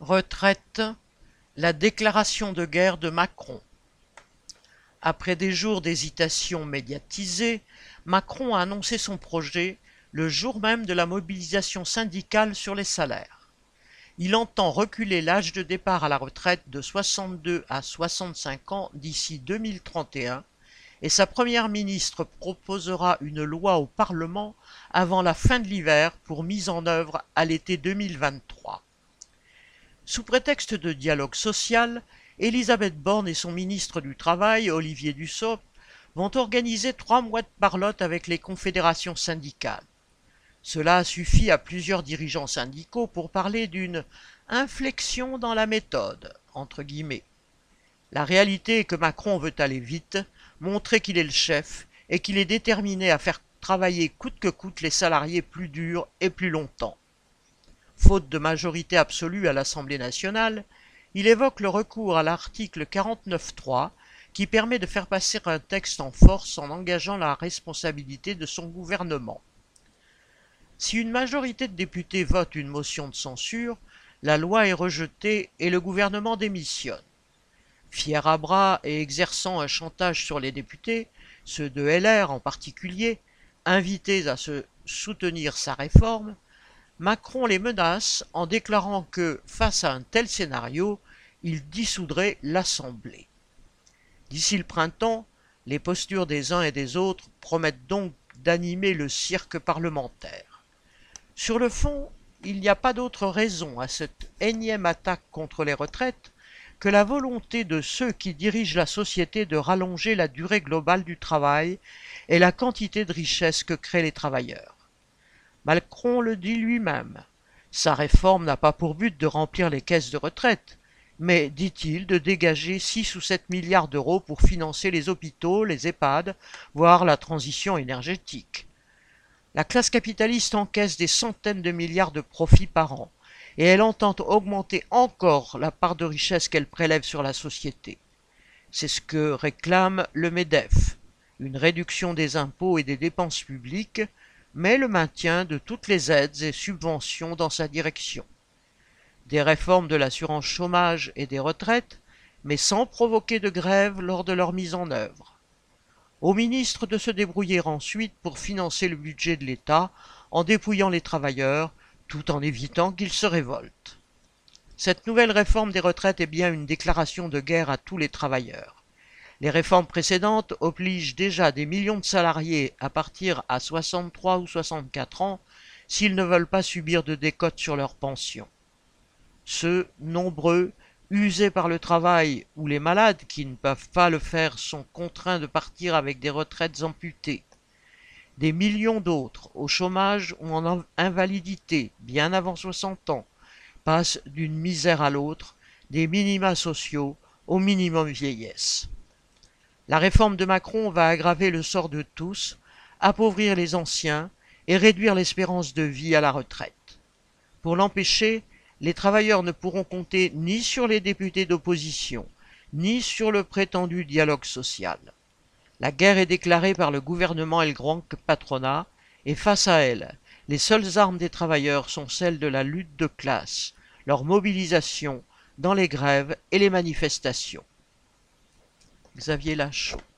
Retraite, la déclaration de guerre de Macron. Après des jours d'hésitation médiatisée, Macron a annoncé son projet le jour même de la mobilisation syndicale sur les salaires. Il entend reculer l'âge de départ à la retraite de 62 à 65 ans d'ici 2031 et sa première ministre proposera une loi au Parlement avant la fin de l'hiver pour mise en œuvre à l'été 2023. Sous prétexte de dialogue social, Elisabeth Borne et son ministre du Travail, Olivier Dussopt, vont organiser trois mois de parlotte avec les confédérations syndicales. Cela suffit à plusieurs dirigeants syndicaux pour parler d'une inflexion dans la méthode, entre guillemets. La réalité est que Macron veut aller vite, montrer qu'il est le chef et qu'il est déterminé à faire travailler coûte que coûte les salariés plus dur et plus longtemps faute de majorité absolue à l'Assemblée nationale, il évoque le recours à l'article 49.3 qui permet de faire passer un texte en force en engageant la responsabilité de son gouvernement. Si une majorité de députés vote une motion de censure, la loi est rejetée et le gouvernement démissionne. Fier à bras et exerçant un chantage sur les députés, ceux de LR en particulier, invités à se soutenir sa réforme, Macron les menace en déclarant que, face à un tel scénario, il dissoudrait l'Assemblée. D'ici le printemps, les postures des uns et des autres promettent donc d'animer le cirque parlementaire. Sur le fond, il n'y a pas d'autre raison à cette énième attaque contre les retraites que la volonté de ceux qui dirigent la société de rallonger la durée globale du travail et la quantité de richesses que créent les travailleurs. Macron le dit lui-même. Sa réforme n'a pas pour but de remplir les caisses de retraite, mais, dit-il, de dégager 6 ou 7 milliards d'euros pour financer les hôpitaux, les EHPAD, voire la transition énergétique. La classe capitaliste encaisse des centaines de milliards de profits par an, et elle entend augmenter encore la part de richesse qu'elle prélève sur la société. C'est ce que réclame le MEDEF, une réduction des impôts et des dépenses publiques mais le maintien de toutes les aides et subventions dans sa direction. Des réformes de l'assurance chômage et des retraites, mais sans provoquer de grève lors de leur mise en œuvre. Au ministre de se débrouiller ensuite pour financer le budget de l'État en dépouillant les travailleurs, tout en évitant qu'ils se révoltent. Cette nouvelle réforme des retraites est bien une déclaration de guerre à tous les travailleurs. Les réformes précédentes obligent déjà des millions de salariés à partir à 63 ou 64 ans s'ils ne veulent pas subir de décote sur leur pension. Ceux, nombreux, usés par le travail ou les malades qui ne peuvent pas le faire sont contraints de partir avec des retraites amputées. Des millions d'autres, au chômage ou en invalidité, bien avant 60 ans, passent d'une misère à l'autre, des minima sociaux au minimum vieillesse. La réforme de Macron va aggraver le sort de tous, appauvrir les anciens et réduire l'espérance de vie à la retraite. Pour l'empêcher, les travailleurs ne pourront compter ni sur les députés d'opposition, ni sur le prétendu dialogue social. La guerre est déclarée par le gouvernement et le grand patronat, et face à elle, les seules armes des travailleurs sont celles de la lutte de classe, leur mobilisation dans les grèves et les manifestations. Xavier Lachaud.